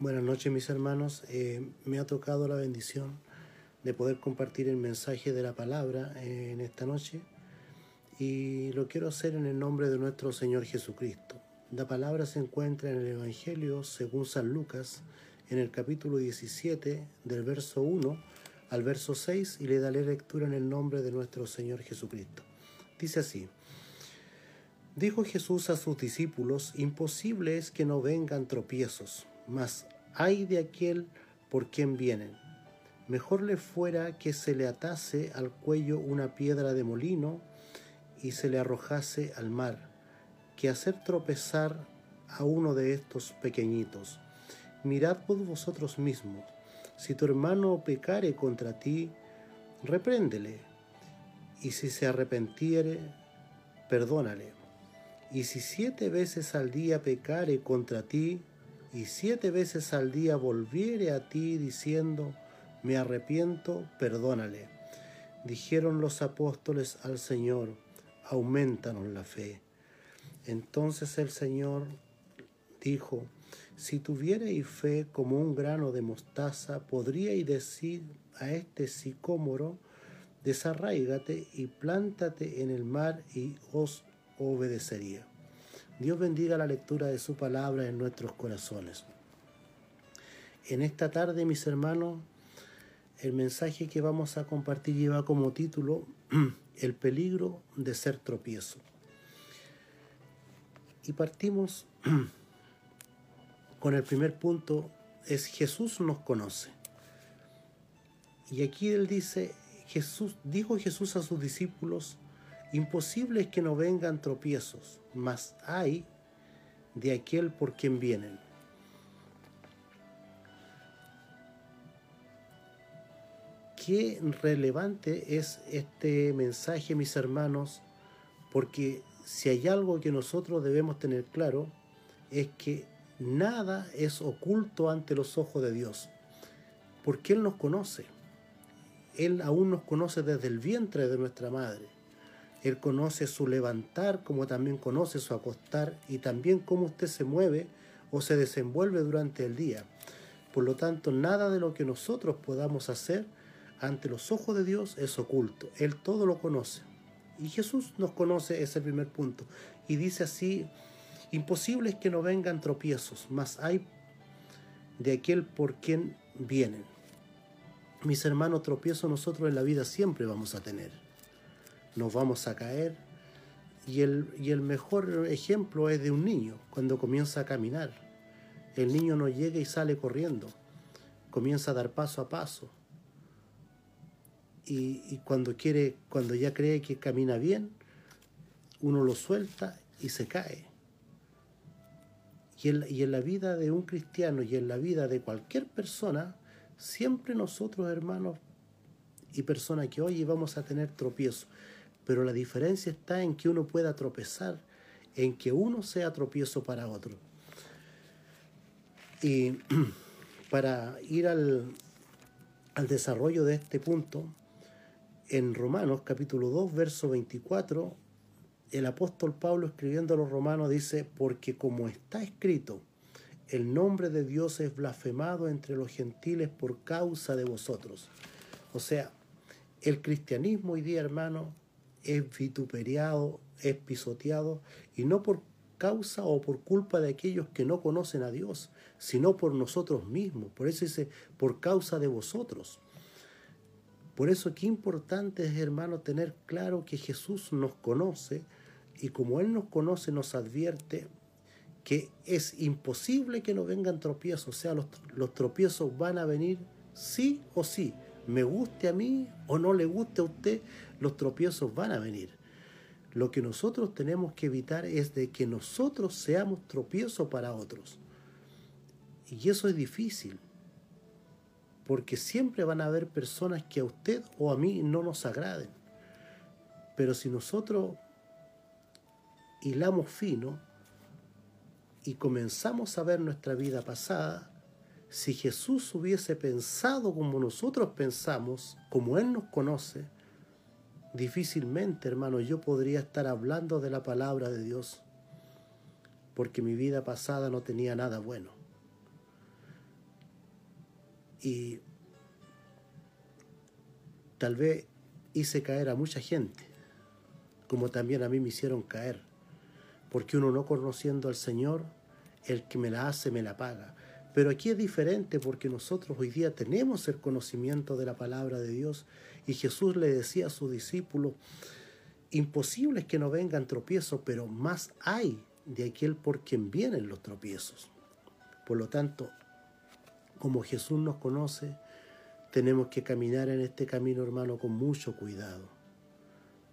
Buenas noches mis hermanos, eh, me ha tocado la bendición de poder compartir el mensaje de la palabra eh, en esta noche y lo quiero hacer en el nombre de nuestro Señor Jesucristo. La palabra se encuentra en el Evangelio según San Lucas en el capítulo 17 del verso 1 al verso 6 y le daré lectura en el nombre de nuestro Señor Jesucristo. Dice así, dijo Jesús a sus discípulos, imposible es que no vengan tropiezos mas hay de aquel por quien vienen. Mejor le fuera que se le atase al cuello una piedra de molino y se le arrojase al mar, que hacer tropezar a uno de estos pequeñitos. Mirad por vosotros mismos, si tu hermano pecare contra ti, repréndele, y si se arrepentiere, perdónale. Y si siete veces al día pecare contra ti, y siete veces al día volviere a ti diciendo, me arrepiento, perdónale. Dijeron los apóstoles al Señor, aumentanos la fe. Entonces el Señor dijo, si tuvierais fe como un grano de mostaza, podríais decir a este sicómoro, desarraígate y plántate en el mar y os obedecería. Dios bendiga la lectura de su palabra en nuestros corazones. En esta tarde, mis hermanos, el mensaje que vamos a compartir lleva como título El peligro de ser tropiezo. Y partimos con el primer punto, es Jesús nos conoce. Y aquí él dice, Jesús, dijo Jesús a sus discípulos, Imposible es que no vengan tropiezos, mas hay de aquel por quien vienen. Qué relevante es este mensaje, mis hermanos, porque si hay algo que nosotros debemos tener claro, es que nada es oculto ante los ojos de Dios, porque Él nos conoce. Él aún nos conoce desde el vientre de nuestra madre. Él conoce su levantar, como también conoce su acostar y también cómo usted se mueve o se desenvuelve durante el día. Por lo tanto, nada de lo que nosotros podamos hacer ante los ojos de Dios es oculto. Él todo lo conoce. Y Jesús nos conoce ese primer punto. Y dice así, imposible es que no vengan tropiezos, mas hay de aquel por quien vienen. Mis hermanos, tropiezos nosotros en la vida siempre vamos a tener nos vamos a caer. Y el, y el mejor ejemplo es de un niño cuando comienza a caminar. El niño no llega y sale corriendo, comienza a dar paso a paso. Y, y cuando quiere, cuando ya cree que camina bien, uno lo suelta y se cae. Y en, y en, la vida de un cristiano y en la vida de cualquier persona, siempre nosotros, hermanos y personas que hoy vamos a tener tropiezos pero la diferencia está en que uno pueda tropezar, en que uno sea tropiezo para otro. Y para ir al, al desarrollo de este punto, en Romanos capítulo 2, verso 24, el apóstol Pablo escribiendo a los romanos dice, porque como está escrito, el nombre de Dios es blasfemado entre los gentiles por causa de vosotros. O sea, el cristianismo hoy día, hermano, es vituperiado, es pisoteado, y no por causa o por culpa de aquellos que no conocen a Dios, sino por nosotros mismos. Por eso dice, por causa de vosotros. Por eso qué importante es, hermano, tener claro que Jesús nos conoce y como Él nos conoce nos advierte que es imposible que no vengan tropiezos, o sea, los, los tropiezos van a venir sí o sí, me guste a mí o no le guste a usted, los tropiezos van a venir. Lo que nosotros tenemos que evitar es de que nosotros seamos tropiezos para otros. Y eso es difícil, porque siempre van a haber personas que a usted o a mí no nos agraden. Pero si nosotros hilamos fino y comenzamos a ver nuestra vida pasada, si Jesús hubiese pensado como nosotros pensamos, como Él nos conoce, difícilmente, hermano, yo podría estar hablando de la palabra de Dios, porque mi vida pasada no tenía nada bueno. Y tal vez hice caer a mucha gente, como también a mí me hicieron caer, porque uno no conociendo al Señor, el que me la hace me la paga. Pero aquí es diferente porque nosotros hoy día tenemos el conocimiento de la palabra de Dios y Jesús le decía a sus discípulos, imposible es que no vengan tropiezos, pero más hay de aquel por quien vienen los tropiezos. Por lo tanto, como Jesús nos conoce, tenemos que caminar en este camino, hermano, con mucho cuidado.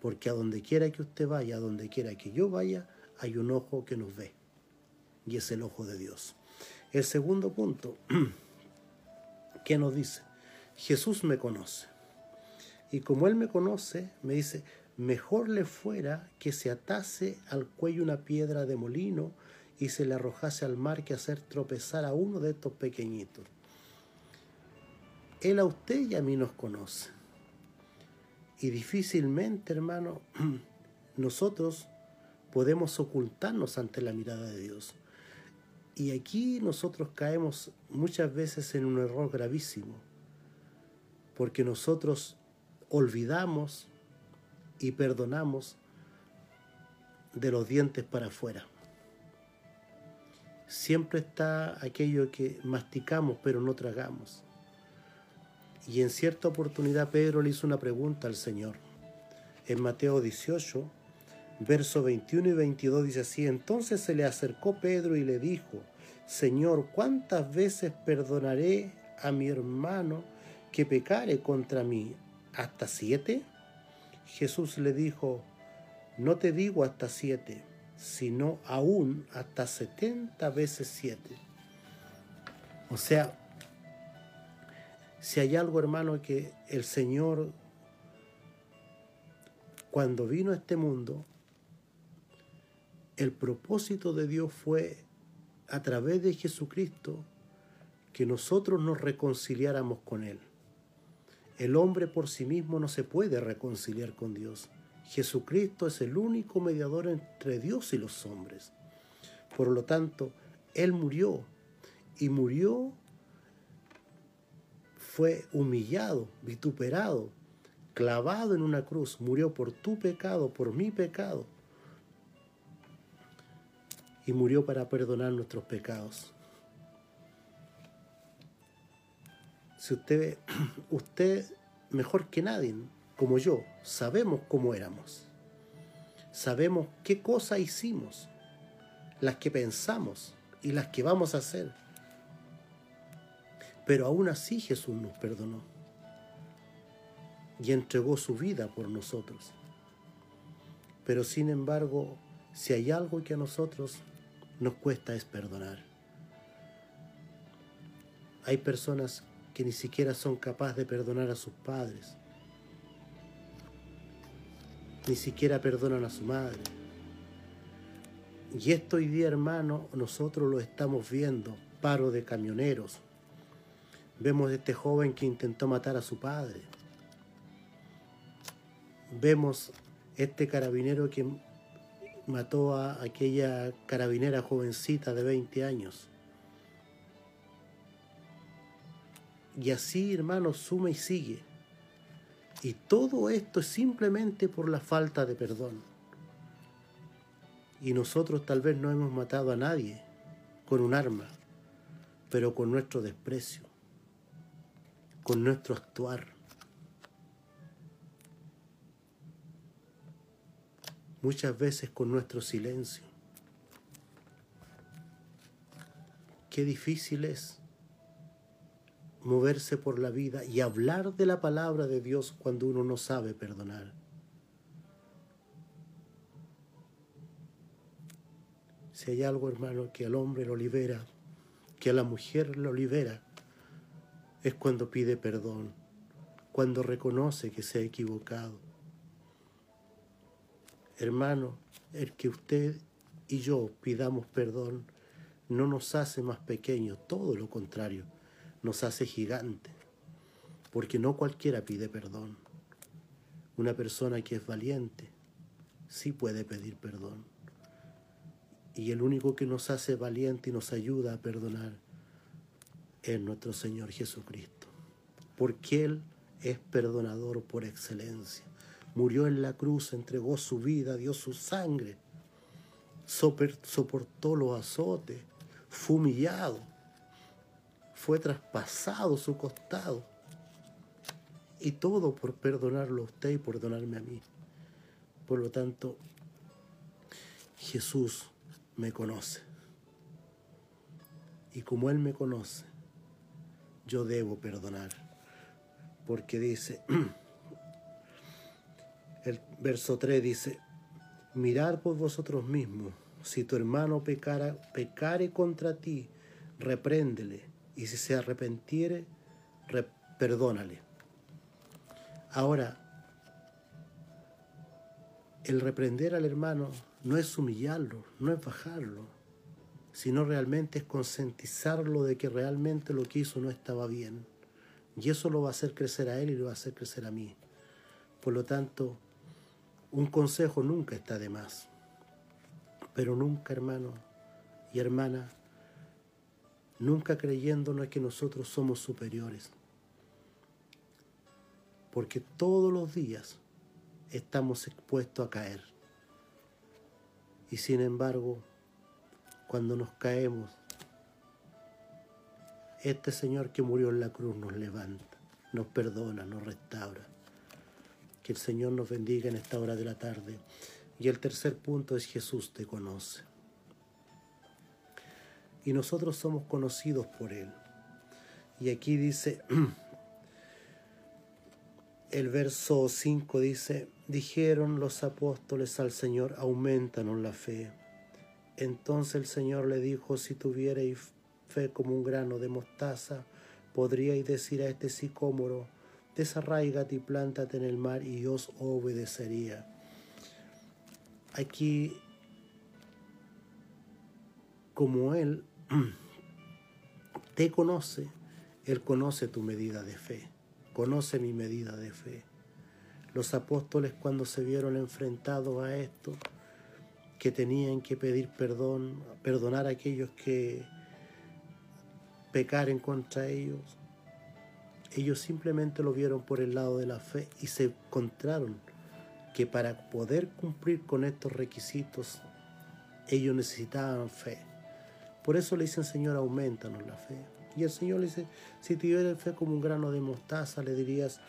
Porque a donde quiera que usted vaya, a donde quiera que yo vaya, hay un ojo que nos ve. Y es el ojo de Dios. El segundo punto, ¿qué nos dice? Jesús me conoce. Y como Él me conoce, me dice, mejor le fuera que se atase al cuello una piedra de molino y se le arrojase al mar que hacer tropezar a uno de estos pequeñitos. Él a usted y a mí nos conoce. Y difícilmente, hermano, nosotros podemos ocultarnos ante la mirada de Dios. Y aquí nosotros caemos muchas veces en un error gravísimo, porque nosotros olvidamos y perdonamos de los dientes para afuera. Siempre está aquello que masticamos pero no tragamos. Y en cierta oportunidad Pedro le hizo una pregunta al Señor. En Mateo 18, verso 21 y 22 dice así, entonces se le acercó Pedro y le dijo, Señor, ¿cuántas veces perdonaré a mi hermano que pecare contra mí? ¿Hasta siete? Jesús le dijo, no te digo hasta siete, sino aún hasta setenta veces siete. O sea, si hay algo, hermano, que el Señor, cuando vino a este mundo, el propósito de Dios fue, a través de Jesucristo, que nosotros nos reconciliáramos con Él. El hombre por sí mismo no se puede reconciliar con Dios. Jesucristo es el único mediador entre Dios y los hombres. Por lo tanto, Él murió y murió fue humillado, vituperado, clavado en una cruz, murió por tu pecado, por mi pecado, y murió para perdonar nuestros pecados. Si usted, usted mejor que nadie, como yo, sabemos cómo éramos, sabemos qué cosas hicimos, las que pensamos y las que vamos a hacer pero aún así Jesús nos perdonó y entregó su vida por nosotros. Pero sin embargo, si hay algo que a nosotros nos cuesta es perdonar. Hay personas que ni siquiera son capaces de perdonar a sus padres, ni siquiera perdonan a su madre. Y esto hoy día, hermano, nosotros lo estamos viendo, paro de camioneros, Vemos a este joven que intentó matar a su padre. Vemos este carabinero que mató a aquella carabinera jovencita de 20 años. Y así, hermano, suma y sigue. Y todo esto es simplemente por la falta de perdón. Y nosotros tal vez no hemos matado a nadie con un arma, pero con nuestro desprecio con nuestro actuar. Muchas veces con nuestro silencio. Qué difícil es moverse por la vida y hablar de la palabra de Dios cuando uno no sabe perdonar. Si hay algo, hermano, que al hombre lo libera, que a la mujer lo libera, es cuando pide perdón, cuando reconoce que se ha equivocado. Hermano, el que usted y yo pidamos perdón no nos hace más pequeños, todo lo contrario, nos hace gigantes, porque no cualquiera pide perdón. Una persona que es valiente sí puede pedir perdón. Y el único que nos hace valiente y nos ayuda a perdonar es nuestro Señor Jesucristo. porque Él es perdonador por excelencia. Murió en la cruz, entregó su vida, dio su sangre, soportó los azotes, fue humillado, fue traspasado su costado. Y todo por perdonarlo a usted y perdonarme a mí. Por lo tanto, Jesús me conoce. Y como Él me conoce, yo debo perdonar. Porque dice, el verso 3 dice, mirad por vosotros mismos, si tu hermano pecara, pecare contra ti, repréndele, y si se arrepentiere, perdónale. Ahora, el reprender al hermano no es humillarlo, no es bajarlo, sino realmente es concientizarlo de que realmente lo que hizo no estaba bien. Y eso lo va a hacer crecer a él y lo va a hacer crecer a mí. Por lo tanto, un consejo nunca está de más. Pero nunca, hermano y hermana, nunca creyéndonos que nosotros somos superiores. Porque todos los días estamos expuestos a caer. Y sin embargo, cuando nos caemos, este Señor que murió en la cruz nos levanta, nos perdona, nos restaura. Que el Señor nos bendiga en esta hora de la tarde. Y el tercer punto es Jesús te conoce. Y nosotros somos conocidos por Él. Y aquí dice, el verso 5 dice, dijeron los apóstoles al Señor, aumentanos la fe. Entonces el Señor le dijo, si tuvierais fe como un grano de mostaza, podríais decir a este sicómoro, desarraigate y plántate en el mar y os obedecería. Aquí, como Él te conoce, Él conoce tu medida de fe conoce mi medida de fe. Los apóstoles cuando se vieron enfrentados a esto, que tenían que pedir perdón, perdonar a aquellos que pecaren contra ellos, ellos simplemente lo vieron por el lado de la fe y se encontraron que para poder cumplir con estos requisitos, ellos necesitaban fe. Por eso le dicen, Señor, aumentanos la fe. Y el Señor le dice, si tuvieras fe como un grano de mostaza, le dirías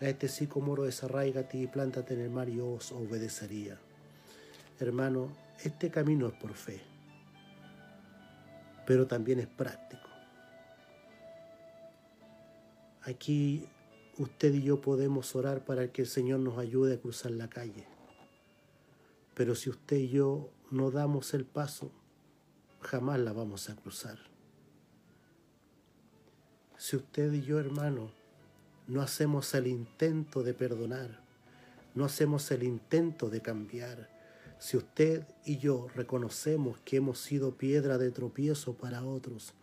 a este sicomoro desarraigate y plántate en el mar y os obedecería. Hermano, este camino es por fe, pero también es práctico. Aquí usted y yo podemos orar para que el Señor nos ayude a cruzar la calle. Pero si usted y yo no damos el paso, jamás la vamos a cruzar. Si usted y yo, hermano, no hacemos el intento de perdonar, no hacemos el intento de cambiar, si usted y yo reconocemos que hemos sido piedra de tropiezo para otros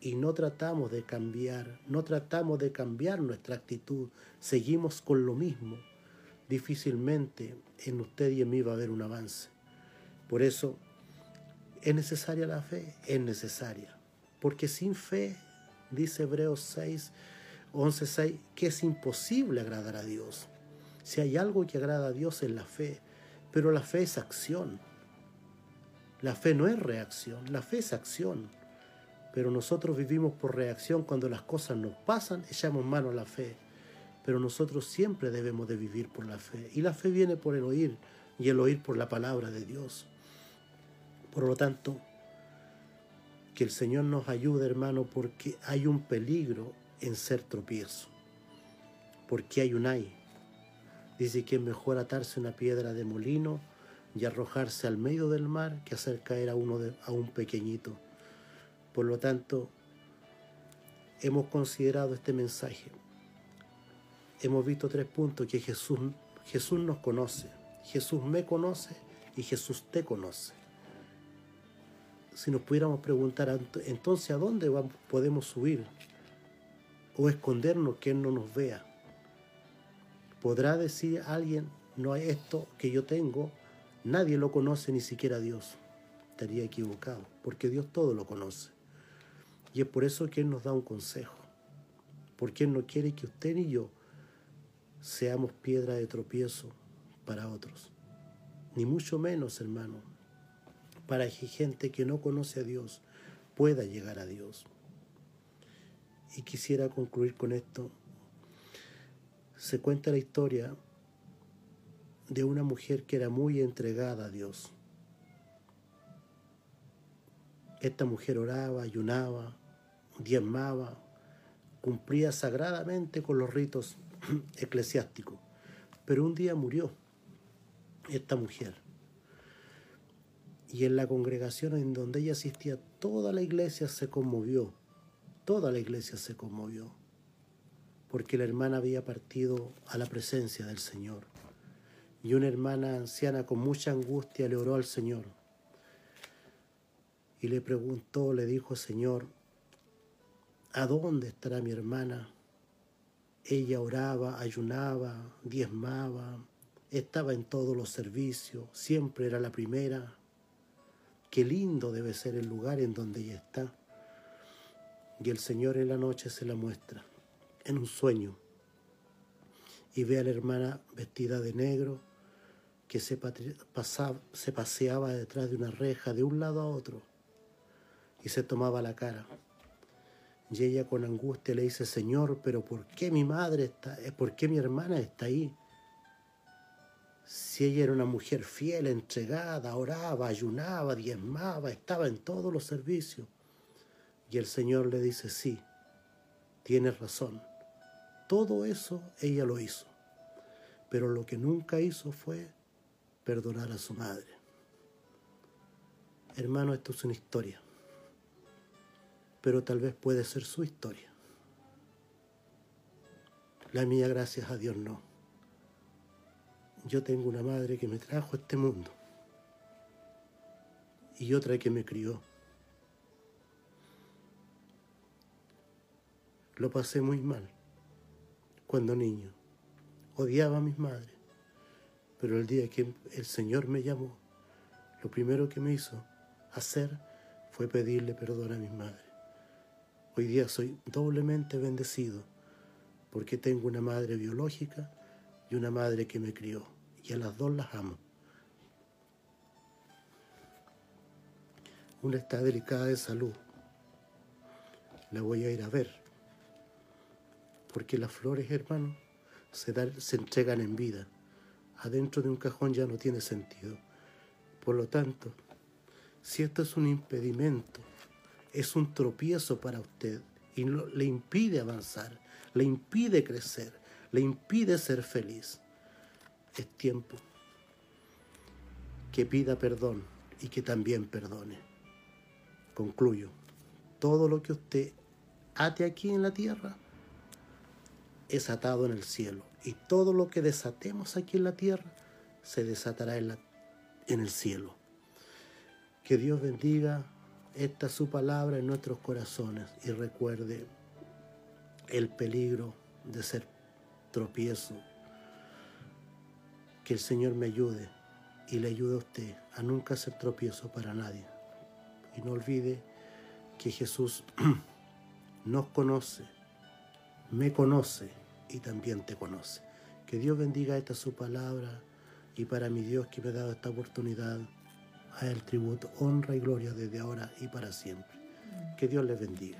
y no tratamos de cambiar, no tratamos de cambiar nuestra actitud, seguimos con lo mismo, difícilmente en usted y en mí va a haber un avance. Por eso, ¿es necesaria la fe? Es necesaria. Porque sin fe dice Hebreos 6, 11, 6, que es imposible agradar a Dios. Si hay algo que agrada a Dios es la fe, pero la fe es acción. La fe no es reacción, la fe es acción. Pero nosotros vivimos por reacción cuando las cosas nos pasan, echamos mano a la fe. Pero nosotros siempre debemos de vivir por la fe. Y la fe viene por el oír y el oír por la palabra de Dios. Por lo tanto, que el Señor nos ayude, hermano, porque hay un peligro en ser tropiezo. Porque hay un ay. Dice que es mejor atarse una piedra de molino y arrojarse al medio del mar que hacer caer a, uno a un pequeñito. Por lo tanto, hemos considerado este mensaje. Hemos visto tres puntos que Jesús, Jesús nos conoce, Jesús me conoce y Jesús te conoce si nos pudiéramos preguntar entonces a dónde podemos subir o escondernos que Él no nos vea. ¿Podrá decir alguien, no hay esto que yo tengo, nadie lo conoce, ni siquiera Dios? Estaría equivocado, porque Dios todo lo conoce. Y es por eso que Él nos da un consejo. porque Él no quiere que usted ni yo seamos piedra de tropiezo para otros, ni mucho menos, hermano, para que gente que no conoce a Dios pueda llegar a Dios. Y quisiera concluir con esto. Se cuenta la historia de una mujer que era muy entregada a Dios. Esta mujer oraba, ayunaba, diezmaba, cumplía sagradamente con los ritos eclesiásticos. Pero un día murió esta mujer. Y en la congregación en donde ella asistía, toda la iglesia se conmovió. Toda la iglesia se conmovió. Porque la hermana había partido a la presencia del Señor. Y una hermana anciana con mucha angustia le oró al Señor. Y le preguntó, le dijo, Señor, ¿a dónde estará mi hermana? Ella oraba, ayunaba, diezmaba, estaba en todos los servicios, siempre era la primera. Qué lindo debe ser el lugar en donde ella está. Y el Señor en la noche se la muestra, en un sueño, y ve a la hermana vestida de negro, que se, pasaba, se paseaba detrás de una reja de un lado a otro, y se tomaba la cara. Y ella con angustia le dice, Señor, pero ¿por qué mi madre está, eh, por qué mi hermana está ahí? Si ella era una mujer fiel, entregada, oraba, ayunaba, diezmaba, estaba en todos los servicios. Y el Señor le dice, sí, tienes razón. Todo eso ella lo hizo. Pero lo que nunca hizo fue perdonar a su madre. Hermano, esto es una historia pero tal vez puede ser su historia. La mía, gracias a Dios, no. Yo tengo una madre que me trajo a este mundo y otra que me crió. Lo pasé muy mal cuando niño. Odiaba a mis madres, pero el día que el Señor me llamó, lo primero que me hizo hacer fue pedirle perdón a mis madres. Hoy día soy doblemente bendecido porque tengo una madre biológica y una madre que me crió y a las dos las amo. Una está delicada de salud. La voy a ir a ver. Porque las flores, hermano, se, se entregan en vida. Adentro de un cajón ya no tiene sentido. Por lo tanto, si esto es un impedimento es un tropiezo para usted y le impide avanzar, le impide crecer, le impide ser feliz. Es tiempo que pida perdón y que también perdone. Concluyo, todo lo que usted ate aquí en la tierra es atado en el cielo y todo lo que desatemos aquí en la tierra se desatará en, en el cielo. Que Dios bendiga esta su palabra en nuestros corazones y recuerde el peligro de ser tropiezo. Que el Señor me ayude y le ayude a usted a nunca ser tropiezo para nadie. Y no olvide que Jesús nos conoce, me conoce y también te conoce. Que Dios bendiga esta su palabra y para mi Dios que me ha dado esta oportunidad a el tributo, honra y gloria desde ahora y para siempre. Que Dios les bendiga.